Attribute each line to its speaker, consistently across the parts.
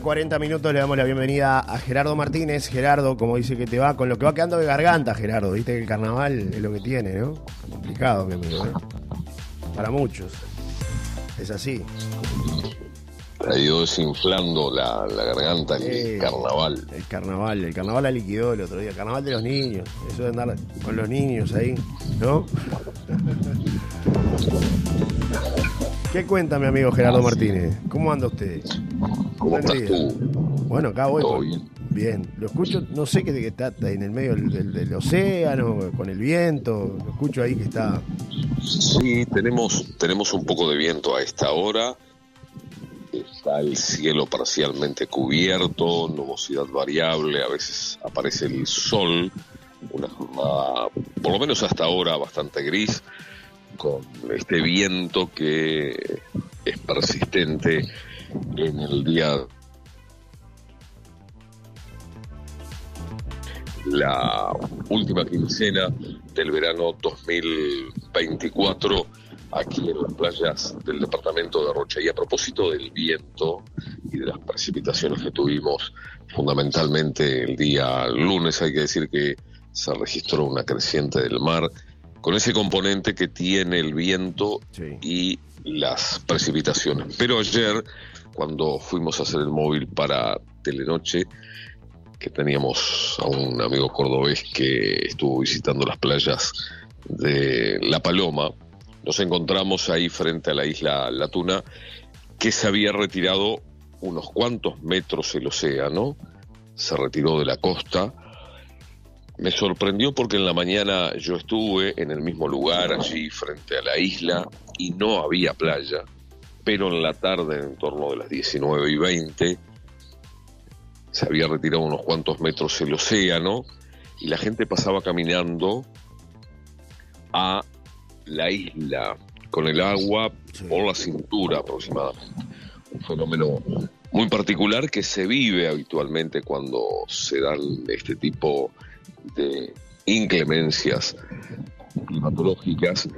Speaker 1: mañana, 40 minutos. Le damos la bienvenida a Gerardo Martínez. Gerardo, como dice que te va, con lo que va quedando de garganta, Gerardo. Viste que el carnaval es lo que tiene, ¿no? Complicado, mi amigo, ¿eh? Para muchos. Es así.
Speaker 2: Ha ido desinflando la, la garganta el
Speaker 1: Eh,
Speaker 2: carnaval.
Speaker 1: El carnaval. El carnaval la liquidó el otro día. El carnaval de los niños. Eso de andar con los niños ahí, ¿no? ¿Qué cuenta mi amigo Gerardo
Speaker 2: Ah.
Speaker 1: Martínez? ¿Cómo anda usted?
Speaker 2: ¿Cómo
Speaker 1: día.
Speaker 2: tú?
Speaker 1: Bueno, acá voy.
Speaker 2: ¿Todo bien?
Speaker 1: Bien, lo escucho, no sé qué, qué está, está en el medio del, del- del océano, con el viento, lo escucho ahí que está.
Speaker 2: Sí, tenemos, tenemos un poco de viento a esta hora. Está el cielo parcialmente cubierto, nubosidad variable, a veces aparece el sol, una jornada, por lo menos hasta ahora, bastante gris, con este viento que es persistente en el día la última quincena del verano 2024 aquí en las playas del departamento de Rocha. Y a propósito del viento y de las precipitaciones que tuvimos fundamentalmente el día lunes, hay que decir que se registró una creciente del mar con ese componente que tiene el viento
Speaker 1: Sí.
Speaker 2: y las precipitaciones. Pero ayer, cuando fuimos a hacer el móvil para Telenoche, que teníamos a un amigo cordobés que estuvo visitando las playas de La Paloma, nos encontramos ahí frente a la isla La Tuna, que se había retirado unos cuantos metros el océano, se retiró de la costa. Me sorprendió porque en la mañana yo estuve en el mismo lugar, allí frente a la isla, y no había playa, pero en la tarde, en torno de las 19 y 20, se había retirado unos cuantos metros el océano y la gente pasaba caminando a la isla con el agua por la cintura aproximadamente. Un fenómeno muy particular que se vive habitualmente cuando se dan este tipo de inclemencias climatológicas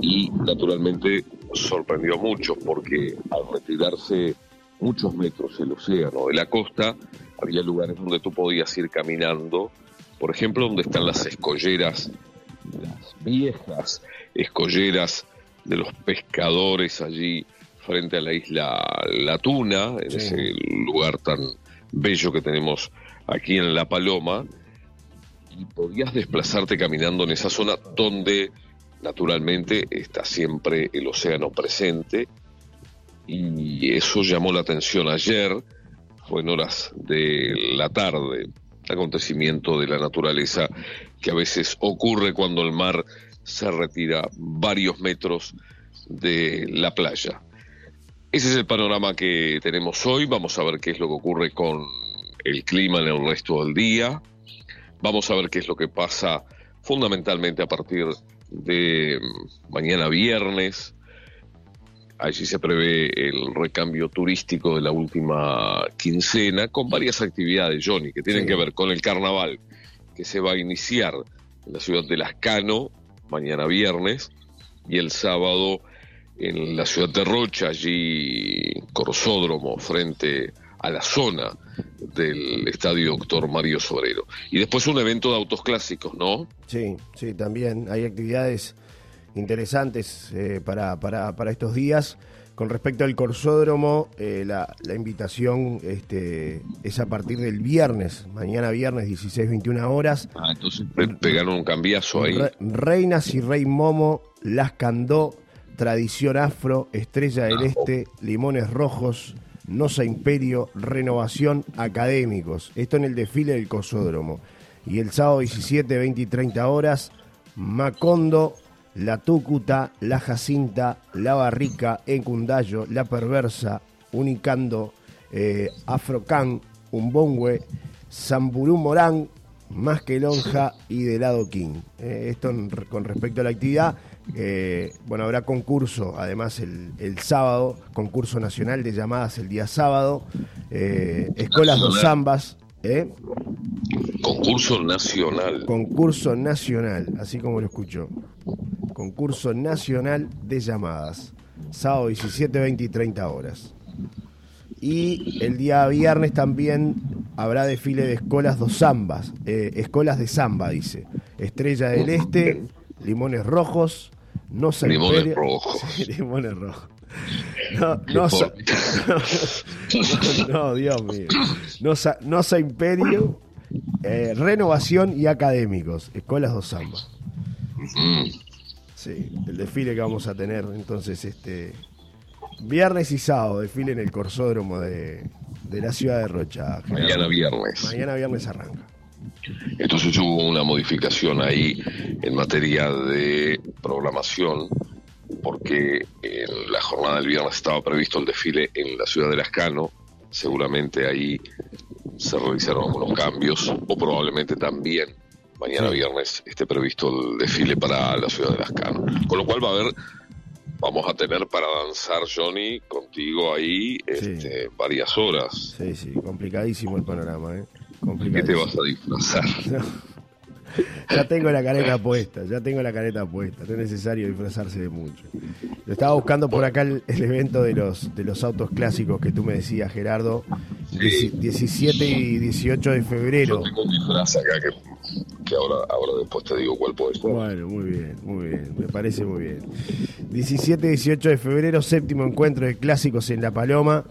Speaker 2: y naturalmente sorprendió a muchos porque al retirarse muchos metros el océano de la costa, había lugares donde tú podías ir caminando, por ejemplo, donde están las escolleras, las viejas escolleras de los pescadores allí frente a la isla La Tuna, en
Speaker 1: Sí.
Speaker 2: ese lugar tan bello que tenemos aquí en La Paloma, y podías desplazarte caminando en esa zona donde naturalmente está siempre el océano presente. Y eso llamó la atención ayer, fue en horas de la tarde, acontecimiento de la naturaleza que a veces ocurre cuando el mar se retira varios metros de la playa. Ese es el panorama que tenemos hoy, vamos a ver qué es lo que ocurre con el clima en el resto del día, vamos a ver qué es lo que pasa fundamentalmente a partir de mm, mañana viernes, Allí se prevé el recambio turístico de la última quincena con varias actividades, Johnny, que tienen
Speaker 1: Sí.
Speaker 2: que ver con el carnaval que se va a iniciar en la ciudad de Lascano mañana viernes y el sábado en la ciudad de Rocha, allí Corsódromo, frente a la zona del Estadio Doctor Mario Sobrero. Y después un evento de autos clásicos, ¿no?
Speaker 1: Sí, sí, también hay actividades interesantes eh, para, para, para estos días. Con respecto al corsódromo, eh, la, la invitación este, es a partir del viernes, mañana viernes 16-21 horas.
Speaker 2: Ah, entonces pe- pegaron un cambiazo ahí.
Speaker 1: Re- Reinas y Rey Momo, Las Candó, Tradición Afro, Estrella del Este, Limones Rojos, Nosa Imperio, Renovación Académicos. Esto en el desfile del Cosódromo. Y el sábado 17, 20 y 30 horas, Macondo, La Túcuta, La Jacinta, La Barrica, Encundayo, La Perversa, Unicando, eh, Afrocán, Umbongüe, Samburú Morán, Más que Lonja y de lado King. Eh, esto con respecto a la actividad. Eh, bueno, habrá concurso, además el, el sábado, concurso nacional de llamadas el día sábado. eh, Escolas dos Zambas, ¿eh?
Speaker 2: Concurso nacional.
Speaker 1: concurso nacional, así como lo escuchó. Concurso nacional de llamadas. Sábado 17, 20 y 30 horas. Y el día viernes también habrá desfile de escolas dos zambas, eh, escolas de samba, dice. Estrella del Este, Limones Rojos, Nosa
Speaker 2: Limones
Speaker 1: Imperio.
Speaker 2: rojos.
Speaker 1: Sí, limones Rojos. No, no, Dios mío. Nosa, Nosa Imperio, eh, Renovación y Académicos, escolas dos samba.
Speaker 2: Mm,
Speaker 1: Sí, el desfile que vamos a tener entonces este viernes y sábado, desfile en el corsódromo de, de la ciudad de Rocha.
Speaker 2: Mañana viernes.
Speaker 1: Mañana viernes arranca.
Speaker 2: Entonces hubo una modificación ahí en materia de programación, porque en la jornada del viernes estaba previsto el desfile en la ciudad de Lascano. Seguramente ahí se realizaron algunos cambios, o probablemente también mañana viernes esté previsto el desfile para la ciudad de Lascano. Con lo cual va a haber, vamos a tener para danzar, Johnny, contigo ahí este, varias horas.
Speaker 1: Sí, sí, complicadísimo el panorama, ¿eh?
Speaker 2: ¿Qué te vas a disfrazar?
Speaker 1: Ya tengo la careta puesta, ya tengo la careta puesta, no es necesario disfrazarse de mucho. Estaba buscando por acá el, el evento de los de los autos clásicos que tú me decías, Gerardo,
Speaker 2: Sí.
Speaker 1: Dieci- 17 y 18 de febrero.
Speaker 2: Yo tengo un disfraz acá que, que ahora, ahora después te digo cuál puede ser.
Speaker 1: Bueno, muy bien, muy bien, me parece muy bien. 17 y 18 de febrero, séptimo encuentro de clásicos en La Paloma,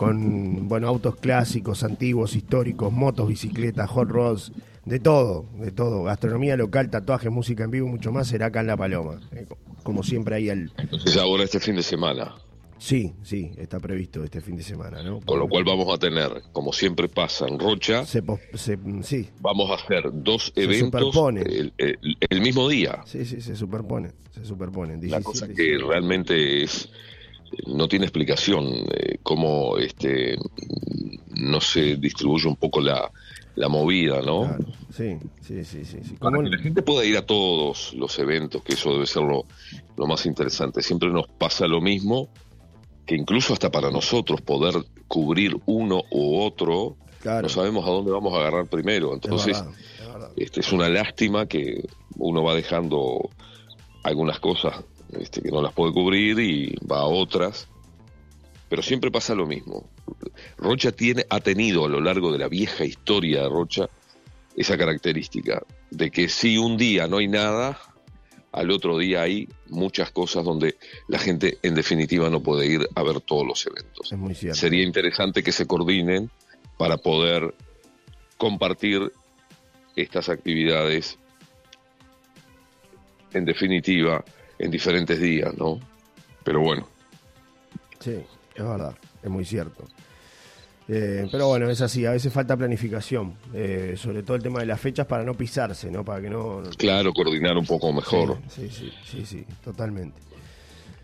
Speaker 1: con bueno, autos clásicos, antiguos, históricos, motos, bicicletas, hot rods, de todo, de todo. Gastronomía local, tatuajes, música en vivo, mucho más será acá en La Paloma. Eh, co- Como siempre ahí al...
Speaker 2: Entonces ahora este fin de semana,
Speaker 1: Sí, sí, está previsto este fin de semana, ¿no?
Speaker 2: con lo cual vamos a tener, como siempre pasa en Rocha,
Speaker 1: Se, se- sí,
Speaker 2: vamos a hacer dos
Speaker 1: Se
Speaker 2: eventos
Speaker 1: superpone.
Speaker 2: el, el- el mismo día.
Speaker 1: sí, sí, se superponen, se superponen.
Speaker 2: La
Speaker 1: 17,
Speaker 2: cosa que realmente es no tiene explicación eh, cómo este no se distribuye un poco la, la movida, ¿no?
Speaker 1: Claro, sí, sí, sí, sí. sí.
Speaker 2: Para
Speaker 1: ¿Cómo-
Speaker 2: que la gente pueda ir a todos los eventos, que eso debe ser lo, lo más interesante. Siempre nos pasa lo mismo, que incluso hasta para nosotros poder cubrir uno u otro,
Speaker 1: Claro.
Speaker 2: no sabemos a dónde vamos a agarrar primero. Entonces,
Speaker 1: es verdad, es verdad.
Speaker 2: este, es una lástima que uno va dejando algunas cosas este, que no las puede cubrir y va a otras. Pero siempre pasa lo mismo. Rocha tiene, ha tenido a lo largo de la vieja historia de Rocha esa característica de que si un día no hay nada, al otro día hay muchas cosas donde la gente en definitiva no puede ir a ver todos los eventos.
Speaker 1: Es muy cierto.
Speaker 2: Sería interesante que se coordinen para poder compartir estas actividades en definitiva en diferentes días, ¿no? Pero bueno,
Speaker 1: Sí, es verdad, es muy cierto. Eh, pero bueno, es así, a veces falta planificación, eh, sobre todo el tema de las fechas para no pisarse, ¿no? Para que no...
Speaker 2: claro, coordinar un poco mejor,
Speaker 1: Sí, sí, sí, sí, totalmente.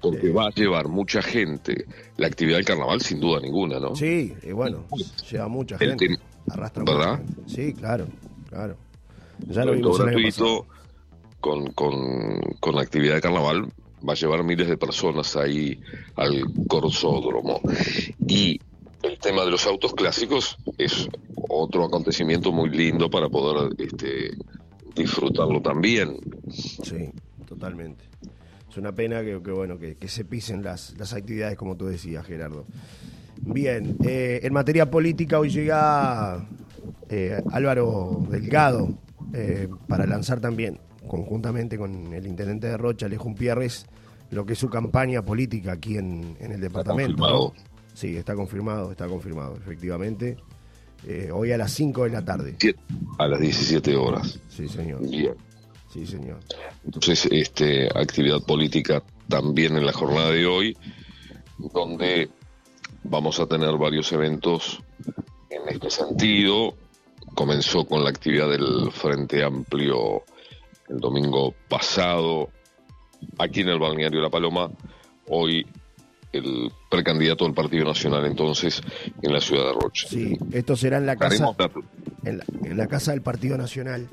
Speaker 2: porque va a llevar mucha gente la actividad del carnaval sin duda ninguna, ¿no?
Speaker 1: Sí, y bueno, lleva mucha gente, arrastra
Speaker 2: ¿verdad?
Speaker 1: mucha gente. Sí, claro, claro. Ya lo vimos
Speaker 2: gratuito con, con, la actividad de carnaval va a llevar miles de personas ahí al corsódromo. Y el tema de los autos clásicos es otro acontecimiento muy lindo para poder este, disfrutarlo también.
Speaker 1: Sí, totalmente. Es una pena que, bueno que, que se pisen las, las actividades como tú decías, Gerardo. Bien, eh, en materia política hoy llega eh, Álvaro Delgado eh, para lanzar también, conjuntamente con el intendente de Rocha, Alejo Pierres, lo que es su campaña política aquí en, en el departamento. ¿no?
Speaker 2: confirmado.
Speaker 1: Sí, está confirmado, está confirmado, efectivamente. Eh, hoy a las 5 de la tarde.
Speaker 2: A las 17 horas.
Speaker 1: Sí, señor.
Speaker 2: Bien.
Speaker 1: Sí, señor.
Speaker 2: Entonces, este, actividad política también en la jornada de hoy, donde vamos a tener varios eventos en este sentido. Comenzó con la actividad del Frente Amplio el domingo pasado, aquí en el balneario La Paloma. Hoy el precandidato del Partido Nacional entonces en la ciudad de Rocha.
Speaker 1: Sí, esto será en la casa, en la, en la casa del Partido Nacional.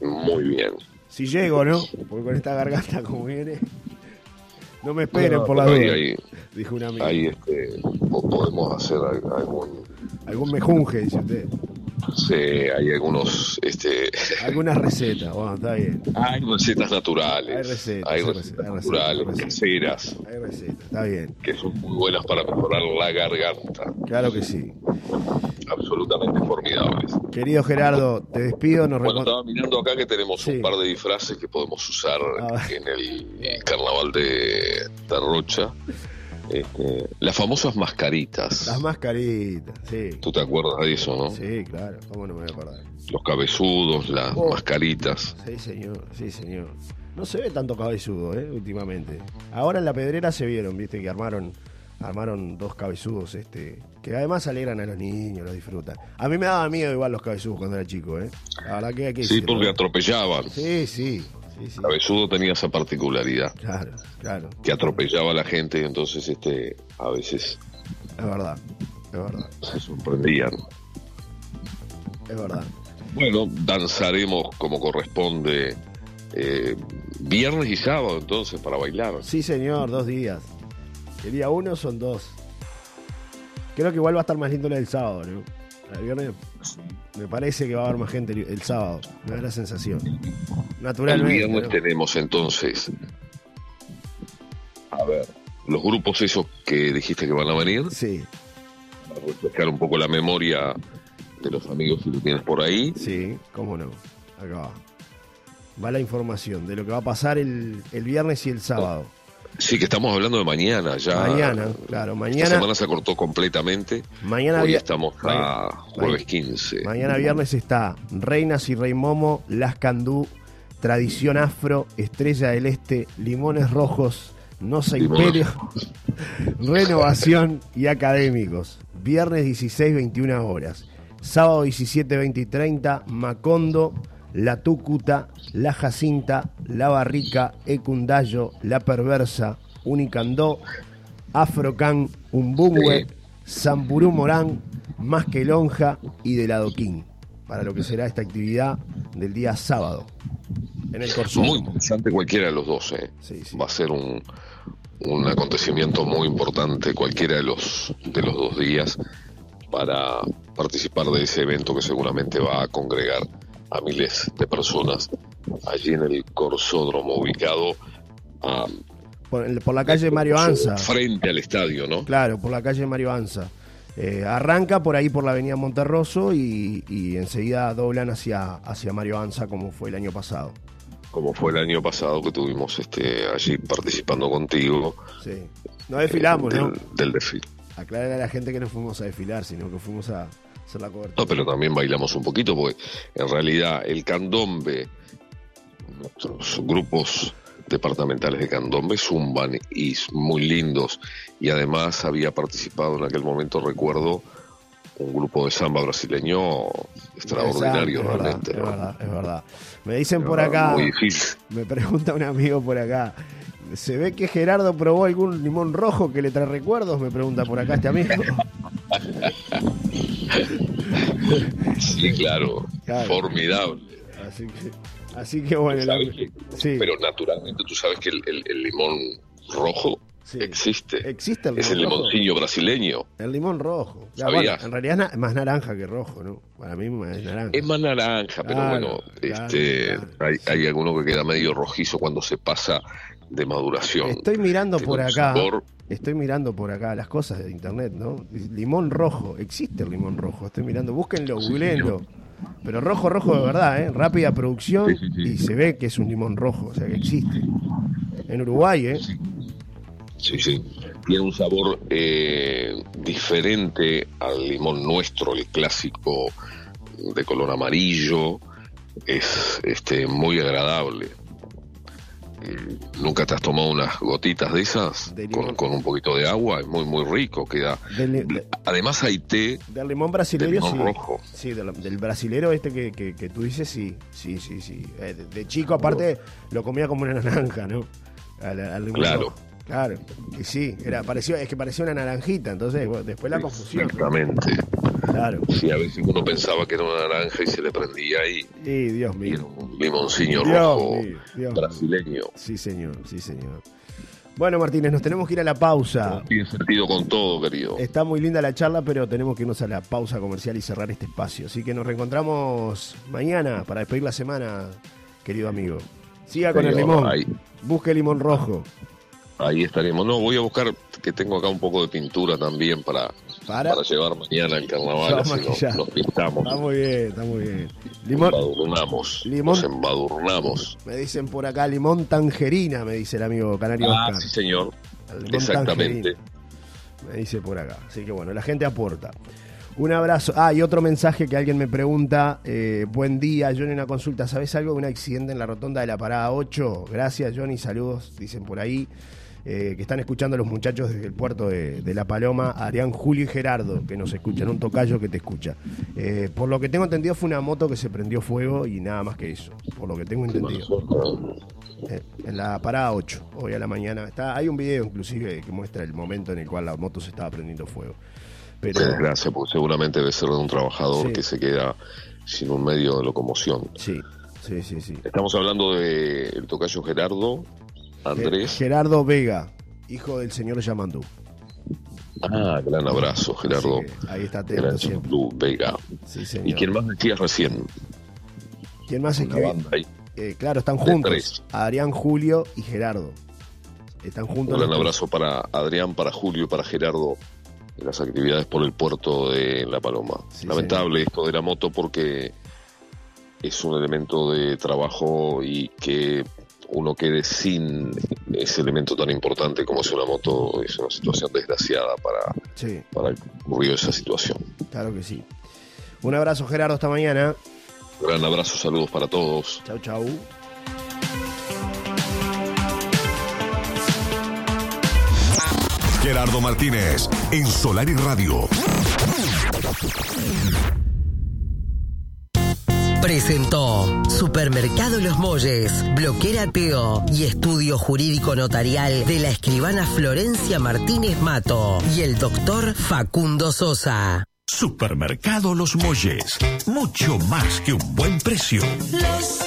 Speaker 2: Muy bien.
Speaker 1: Si llego, ¿no? Porque con esta garganta como viene, no me esperen
Speaker 2: No,
Speaker 1: por la duda,
Speaker 2: ahí-
Speaker 1: dijo un amigo.
Speaker 2: Ahí este, po- podemos hacer al- algún
Speaker 1: Algún mejunje, dice usted.
Speaker 2: Sí, hay algunos, este,
Speaker 1: Algunas recetas, bueno, está bien.
Speaker 2: hay recetas naturales,
Speaker 1: Hay recetas,
Speaker 2: hay
Speaker 1: hay
Speaker 2: recetas
Speaker 1: hay
Speaker 2: naturales,
Speaker 1: recetas.
Speaker 2: caseras,
Speaker 1: Hay recetas, está bien.
Speaker 2: que son muy buenas para mejorar la garganta,
Speaker 1: Claro que sí.
Speaker 2: absolutamente formidables.
Speaker 1: Querido Gerardo, te despido. Nos
Speaker 2: Bueno, estaba mirando acá que tenemos
Speaker 1: Sí.
Speaker 2: un par de disfraces que podemos usar
Speaker 1: Ah.
Speaker 2: en el carnaval de, de Rocha. Este, las famosas mascaritas.
Speaker 1: Las mascaritas, sí.
Speaker 2: ¿Tú te acuerdas de eso, no?
Speaker 1: Sí, claro, ¿cómo no me voy a acordar?
Speaker 2: Los cabezudos, las
Speaker 1: Oh.
Speaker 2: mascaritas.
Speaker 1: Sí, señor, sí, señor. No se ve tanto cabezudo, ¿eh? Últimamente. Ahora en la pedrera se vieron, viste, que armaron armaron dos cabezudos, este, que además alegran a los niños, los disfrutan. A mí me daba miedo igual los cabezudos cuando era chico, ¿eh? La verdad que hay que
Speaker 2: Sí, porque atropellaban.
Speaker 1: Sí, sí, sí,
Speaker 2: tenía esa particularidad,
Speaker 1: Claro, claro,
Speaker 2: que atropellaba a la gente y entonces este, a veces
Speaker 1: es verdad, es verdad,
Speaker 2: se sorprendían.
Speaker 1: es verdad.
Speaker 2: Bueno, danzaremos como corresponde eh, viernes y sábado entonces para bailar.
Speaker 1: Sí, señor, dos días. El día uno son dos. Creo que igual va a estar más lindo el del sábado, ¿no? El viernes me parece que va a haber más gente el, el sábado. Me da la sensación.
Speaker 2: El
Speaker 1: Naturalmente.
Speaker 2: viernes
Speaker 1: ¿no?
Speaker 2: tenemos entonces, a ver, los grupos esos que dijiste que van a venir,
Speaker 1: Sí,
Speaker 2: para refrescar un poco la memoria de los amigos si lo tienes por ahí.
Speaker 1: sí, cómo no. Acá va. Va la información de lo que va a pasar el, el viernes y el sábado.
Speaker 2: Sí, que estamos hablando de mañana ya.
Speaker 1: Mañana, claro,
Speaker 2: Esta
Speaker 1: mañana.
Speaker 2: semana se cortó completamente.
Speaker 1: Mañana,
Speaker 2: Hoy estamos a jueves 15.
Speaker 1: mañana viernes está Reinas y Rey Momo, Las Candú, Tradición Afro, Estrella del Este, Limones Rojos, Nosa
Speaker 2: Limones
Speaker 1: Imperio, Renovación y Académicos. Viernes 16, 21 horas. Sábado 17, 20 y 30, Macondo, La Túcuta, La Jacinta, La Barrica, Ecundayo, La Perversa, Unicandó, Afrocan, Umbungüe, Sampurú Morán, Más que Lonja y de Adoquín, para lo que será esta actividad del día sábado en el Corso.
Speaker 2: Muy interesante cualquiera de los dos. eh.
Speaker 1: Sí, sí.
Speaker 2: Va a ser un, un acontecimiento muy importante cualquiera de los, de los dos días para participar de ese evento que seguramente va a congregar a miles de personas allí en el Corsódromo ubicado a,
Speaker 1: Por, el- por la calle Mario Anza.
Speaker 2: frente al estadio, ¿no?
Speaker 1: Claro, por la calle Mario Anza. Eh, arranca por ahí por la avenida Monterroso y, y enseguida doblan hacia, hacia Mario Anza como fue el año pasado.
Speaker 2: Como fue el año pasado que tuvimos este allí participando contigo
Speaker 1: Sí. No desfilamos,
Speaker 2: del,
Speaker 1: ¿no?
Speaker 2: del desfile.
Speaker 1: Aclarar a la gente que no fuimos a desfilar, sino que fuimos a hacer la cobertura.
Speaker 2: No, pero también bailamos un poquito porque en realidad el candombe, nuestros grupos departamentales de candombe zumban y muy lindos y además había participado en aquel momento, recuerdo, un grupo de samba brasileño extraordinario
Speaker 1: Es verdad,
Speaker 2: realmente.
Speaker 1: Es
Speaker 2: ¿no?
Speaker 1: verdad, es verdad. Me dicen por acá,
Speaker 2: Muy difícil.
Speaker 1: me pregunta un amigo por acá. ¿Se ve que Gerardo probó algún limón rojo que le trae recuerdos? Me pregunta por acá este amigo.
Speaker 2: Sí, claro,
Speaker 1: Claro.
Speaker 2: formidable.
Speaker 1: Así que, así que bueno, el
Speaker 2: ¿Sabes
Speaker 1: amigo-
Speaker 2: que-
Speaker 1: sí,
Speaker 2: Pero naturalmente tú sabes que el, el- el limón rojo
Speaker 1: sí.
Speaker 2: existe.
Speaker 1: existe el
Speaker 2: es el
Speaker 1: limón rojo.
Speaker 2: limoncillo brasileño.
Speaker 1: El limón rojo. Ya, en realidad es más naranja que rojo, ¿no? Para mí es naranja.
Speaker 2: Es más naranja, pero
Speaker 1: Claro,
Speaker 2: bueno,
Speaker 1: claro,
Speaker 2: este,
Speaker 1: claro.
Speaker 2: hay, hay alguno que queda medio rojizo cuando se pasa de maduración.
Speaker 1: Estoy mirando
Speaker 2: Tiene
Speaker 1: por acá.
Speaker 2: sabor-
Speaker 1: Estoy mirando por acá las cosas de internet, ¿no? Limón rojo, existe el limón rojo. Estoy mirando, búsquenlo,
Speaker 2: Sí,
Speaker 1: googleenlo. Pero rojo, rojo de verdad, ¿eh? Rápida producción
Speaker 2: sí.
Speaker 1: y se ve que es un limón rojo, o sea que existe. En Uruguay, ¿eh?
Speaker 2: Sí, sí. Tiene un sabor eh, diferente al limón nuestro, el clásico de color amarillo. Es este muy agradable. ¿Nunca te has tomado unas gotitas de esas
Speaker 1: De
Speaker 2: con, con un poquito de agua? Es muy, muy rico. Queda.
Speaker 1: Del, de-
Speaker 2: Además hay té
Speaker 1: del limón
Speaker 2: de
Speaker 1: brasilero,
Speaker 2: limón
Speaker 1: sí.
Speaker 2: rojo.
Speaker 1: Sí, del, del brasilero este que, que- que tú dices, sí. Sí, sí, sí. Eh, de, de chico, aparte, lo comía como una naranja, ¿no? Al, al limón
Speaker 2: Claro.
Speaker 1: rojo. Claro. Y sí, era, pareció, es que parecía una naranjita, entonces, bueno, después la confusión.
Speaker 2: Exactamente.
Speaker 1: Claro.
Speaker 2: Sí, a veces uno pensaba que era una naranja y se le prendía y,
Speaker 1: Y Dios
Speaker 2: y era
Speaker 1: mío.
Speaker 2: un limoncillo
Speaker 1: Dios
Speaker 2: rojo
Speaker 1: mío, Dios mío.
Speaker 2: brasileño.
Speaker 1: Sí, señor, sí, señor. Bueno, Martínez, nos tenemos que ir a la pausa.
Speaker 2: Tiene sentido con todo, querido.
Speaker 1: Está muy linda la charla, pero tenemos que irnos a la pausa comercial y cerrar este espacio. Así que nos reencontramos mañana para despedir la semana, querido amigo. Siga con el limón. Busque limón rojo.
Speaker 2: Ahí estaremos. No, voy a buscar que tengo acá un poco de pintura también para, para, llevar mañana en carnaval. Así nos, pintamos.
Speaker 1: Está muy bien, está muy bien.
Speaker 2: Limón. Embadurnamos. Limón. Nos embadurnamos.
Speaker 1: Me dicen por acá limón tangerina, me dice el amigo Canario
Speaker 2: ah, Sí, señor. Exactamente.
Speaker 1: me dice por acá. Así que bueno, la gente aporta. Un abrazo. Ah, y otro mensaje que alguien me pregunta. Eh, buen día, Johnny, una consulta. ¿Sabes algo de un accidente en la rotonda de la parada 8? Gracias, Johnny. Saludos, dicen por ahí. Eh, que están escuchando los muchachos desde el puerto de, La Paloma, Arián, Julio y Gerardo, que nos escuchan, un tocayo que te escucha. Eh, por lo que tengo entendido fue una moto que se prendió fuego y nada más que eso, por lo que tengo entendido. Eh, en la parada 8, hoy a la mañana. Está, hay un video inclusive que muestra el momento en el cual la moto se estaba prendiendo fuego.
Speaker 2: Pero, desgracia, porque seguramente debe ser de un trabajador que se queda sin un medio de locomoción.
Speaker 1: Sí, sí, sí. sí.
Speaker 2: Estamos hablando del de tocayo Gerardo, Andrés.
Speaker 1: Gerardo Vega, hijo del señor Yamandú.
Speaker 2: Ah, gran abrazo, Gerardo.
Speaker 1: ahí está atento
Speaker 2: siempre. Vega. ¿Y quién más decías recién?
Speaker 1: ¿Quién más escribió? Eh, claro, están juntos. Adrián, Julio y Gerardo. Están juntos.
Speaker 2: Un gran abrazo para Adrián, para Julio, para Gerardo en las actividades por el puerto de La Paloma. Lamentable esto de la moto porque es un elemento de trabajo y que uno quede sin ese elemento tan importante como es una moto, es una situación desgraciada para, para que ocurrió esa situación.
Speaker 1: Claro que sí. Un abrazo Gerardo, hasta mañana.
Speaker 2: Gran abrazo, saludos para todos.
Speaker 1: Chau, chau.
Speaker 3: Gerardo Martínez, en Solar y Radio. Presentó Supermercado Los Molles, Bloquera Teo y Estudio Jurídico Notarial de la escribana Florencia Martínez Mato y el doctor Facundo Sosa. Supermercado Los Molles, mucho más que un buen precio. Los Molles.